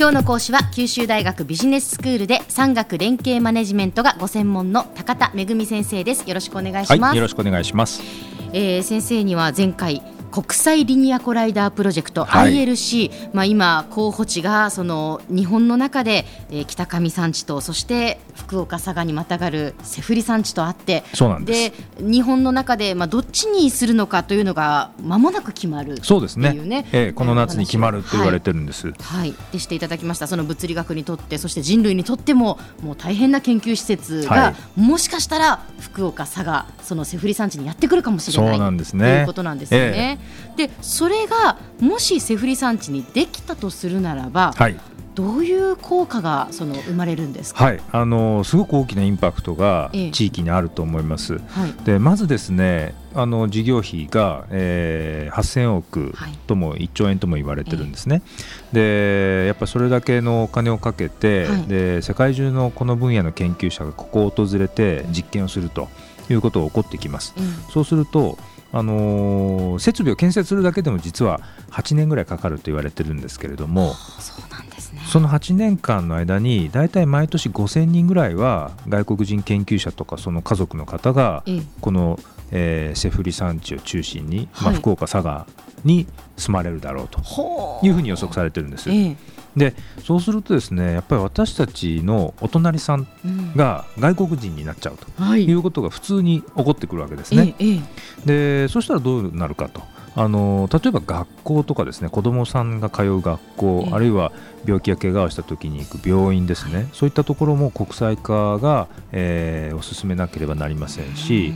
今日の講師は九州大学ビジネススクールで産学連携マネジメントがご専門の高田恵先生です。よろしくお願いします、はい、よろしくお願いします、えー、先生には前回国際リニアコライダープロジェクト、はい、ILC、まあ、今、候補地がその日本の中で、えー、北上山地とそして福岡、佐賀にまたがるセフリ山地とあってそうなんで日本の中で、まあ、どっちにするのかというのがまもなく決まるそうですね。ね、えー、この夏に決まると言われてるんです。はい、はい、でしていただきました。その物理学にとってそして人類にとってももう大変な研究施設が、はい、もしかしたら福岡、佐賀そのセフリ山地にやってくるかもしれない。そうなんです、ね、ということなんですよね。えー、でそれがもしセフリ山地にできたとするならば、はい、どういう効果がその生まれるんですか、はい、あのすごく大きなインパクトが地域にあると思います。ええはい、でまずですねあの事業費が、えー、8000億とも1兆円とも言われてるんですね。でやっぱそれだけのお金をかけて、はい、で世界中のこの分野の研究者がここを訪れて実験をするということが起こってきます。うん、そうするとあのー、設備を建設するだけでも実は8年ぐらいかかると言われてるんですけれどもそうなんです、ね、その8年間の間に大体毎年5000人ぐらいは外国人研究者とかその家族の方がこの、えー、セフリ山地を中心に、まあ、福岡佐賀に住まれるだろうというふうに予測されてるんです。でそうするとですねやっぱり私たちのお隣さんが外国人になっちゃうということが普通に起こってくるわけですね。でそしたらどうなるかと。あの例えば学校とかですね子どもさんが通う学校、あるいは病気や怪我をした時に行く病院ですね、そういったところも国際化が、えー、お進めなければなりませんし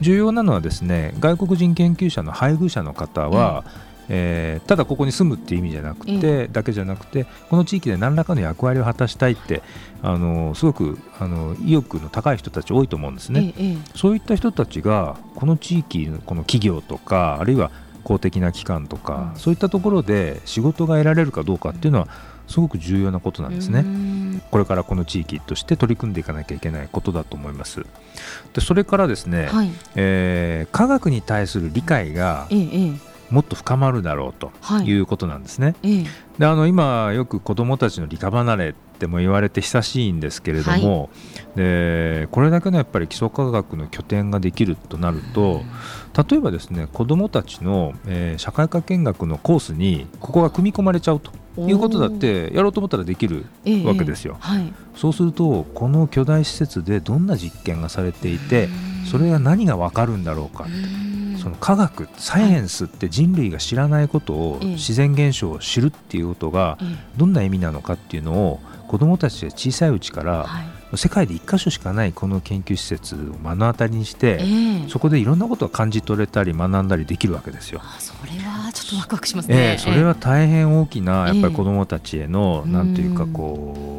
重要なのはですね外国人研究者の配偶者の方は、えー、ただここに住むっていう意味じゃなくて、だけじゃなくてこの地域で何らかの役割を果たしたいってあのすごくあの意欲の高い人たち多いと思うんですね、そういった人たちがこの地域のこの企業とかあるいは公的な機関とか、うん、そういったところで仕事が得られるかどうかっていうのはすごく重要なことなんですね。これからこの地域として取り組んでいかなきゃいけないことだと思います。でそれからですね、はい、えー、科学に対する理解が、ええもっと深まるだろうということなんですね。はい、であの今よく子どもたちの理科離れっても言われて久しいんですけれども、はい、でこれだけのやっぱり基礎科学の拠点ができるとなると例えばですね子どもたちの、えー、社会科見学のコースにここが組み込まれちゃうということだってやろうと思ったらできるわけですよ。えーはい、そうするとこの巨大施設でどんな実験がされていてそれが何が分かるんだろうか。その科学サイエンスって人類が知らないことを、自然現象を知るっていうことがどんな意味なのかっていうのを子どもたちが小さいうちから、はい、世界で1箇所しかないこの研究施設を目の当たりにして、えー、そこでいろんなことが感じ取れたり学んだりできるわけですよ。それはちょっとワクワクしますね。えー、それは大変大きなやっぱり子どもたちへの、えー、なんというかこう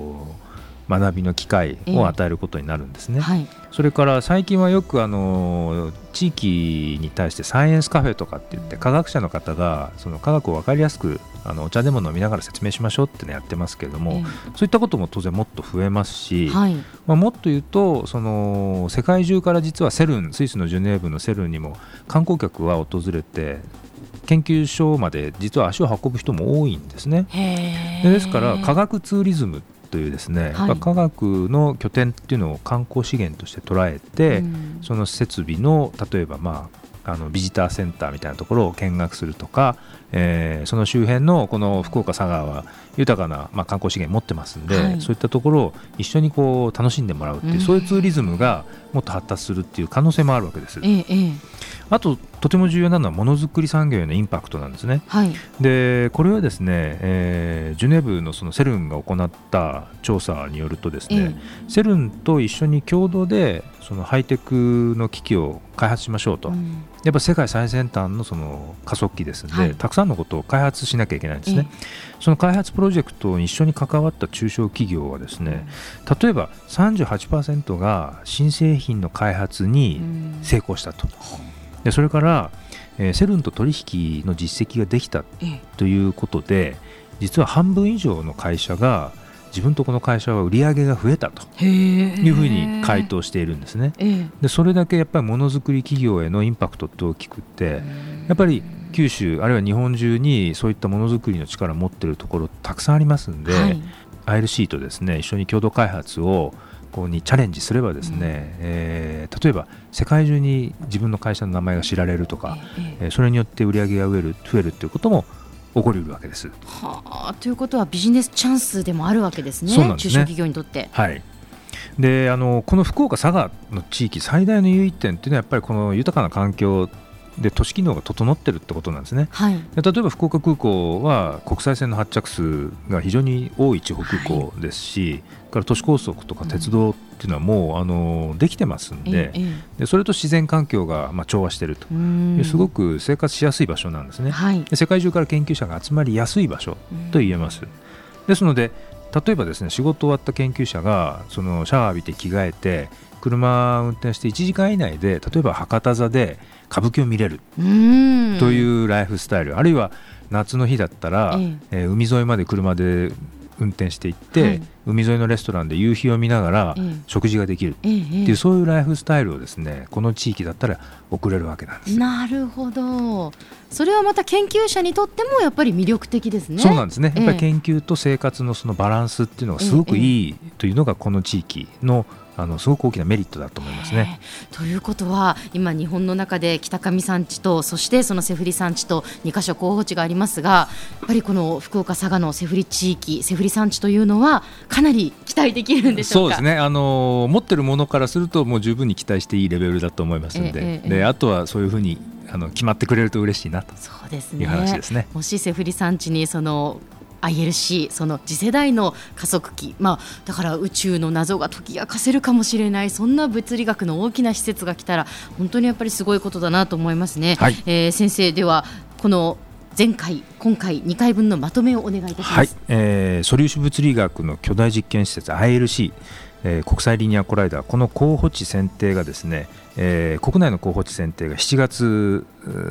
学びの機会を与えることになるんですね。はい、それから最近はよくあの地域に対してサイエンスカフェとかって言って科学者の方がその科学を分かりやすくあのお茶でも飲みながら説明しましょうってのやってますけれども、そういったことも当然もっと増えますし、はい、まあ、もっと言うとその世界中から実はセルンスイスのジュネーブのセルンにも観光客は訪れて研究所まで実は足を運ぶ人も多いんですね。ですから科学ツーリズムというですね、はい、科学の拠点っていうのを観光資源として捉えて、うん、その設備の例えばまああのビジターセンターみたいなところを見学するとか、えー、その周辺のこの福岡佐賀は豊かな、まあ、観光資源持ってますんで、はい、そういったところを一緒にこう楽しんでもらうっていう、うん、そういうツーリズムがもっと発達するっていう可能性もあるわけです。ええあととても重要なのはものづくり産業へのインパクトなんですね。はい、でこれはですね、えー、ジュネーブのそのセルンが行った調査によるとですね、えー、セルンと一緒に共同でそのハイテクの機器を開発しましょうと、うん、やっぱ世界最先端のその加速器ですので、はい、たくさんのことを開発しなきゃいけないんですね、えー、その開発プロジェクトに一緒に関わった中小企業はですね、うん、例えば38%が新製品の開発に成功したと。うんでそれから、えー、セルンと取引の実績ができたということで、実は半分以上の会社が自分とこの会社は売り上げが増えたというふうに回答しているんですね。でそれだけやっぱりものづくり企業へのインパクトって大きくってやっぱり九州あるいは日本中にそういったものづくりの力を持っているところたくさんありますんで、はい、ILC とですね一緒に共同開発をこうにチャレンジすればですね、うん、えー、例えば世界中に自分の会社の名前が知られるとか、ええそれによって売り上げが増える増えるということも起こりうるわけです。はあ、ということはビジネスチャンスでもあるわけですね、すね中小企業にとって。はいであのこの福岡、佐賀の地域最大の唯一点っていうのはやっぱりこの豊かな環境で都市機能が整ってるってことなんですね、はい、例えば福岡空港は国際線の発着数が非常に多い地方空港ですし、はい、から都市高速とか鉄道っていうのはもう、あのできてますんでええ、でそれと自然環境がまあ調和していると。いうすごく生活しやすい場所なんですね、はい、で世界中から研究者が集まりやすい場所と言えます。ですので例えばですね仕事終わった研究者がそのシャワー浴びて着替えて車運転して1時間以内で例えば博多座で歌舞伎を見れる。というライフスタイル。あるいは夏の日だったら、えー、海沿いまで車で運転していって、はい、海沿いのレストランで夕日を見ながら食事ができるっていう、そういうライフスタイルをですねこの地域だったら送れるわけなんです。なるほど。それはまた研究者にとってもやっぱり魅力的ですね。そうなんですね。やっぱり研究と生活のそのバランスっていうのがすごくいいというのがこの地域のあのすごく大きなメリットだと思いますね。ということは今日本の中で北上山地とそしてそのセフリ山地と2か所候補地がありますがやっぱりこの福岡佐賀のセフリ地域セフリ山地というのはかなり期待できるんでしそうですね。あの持ってるものからするともう十分に期待していいレベルだと思いますので。ええであとはそういうふうにあの決まってくれると嬉しいなと。いう話ですね。もしセフリ山地にその ILC その次世代の加速器、まあ、だから宇宙の謎が解き明かせるかもしれない。そんな物理学の大きな施設が来たら本当にやっぱりすごいことだなと思いますね。はい、えー、先生ではこの前回、今回2回分のまとめをお願いいたします、はい、えー、素粒子物理学の巨大実験施設 ILC えー、国際リニアコライダーこの候補地選定がですね、えー、国内の候補地選定が7月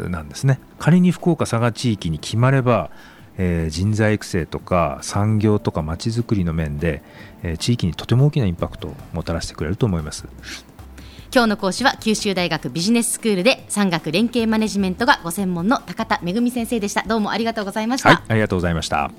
なんですね。仮に福岡佐賀地域に決まればえー、人材育成とか産業とかまちづくりの面で、えー、地域にとても大きなインパクトをもたらしてくれると思います。今日の講師は九州大学ビジネススクールで産学連携マネジメントがご専門の高田恵先生でした。どうもありがとうございました、はい、ありがとうございました。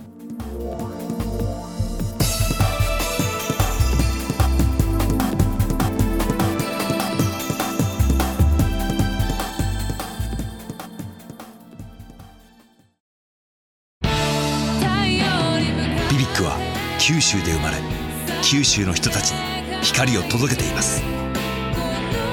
九州で生まれ九州の人たちに光を届けています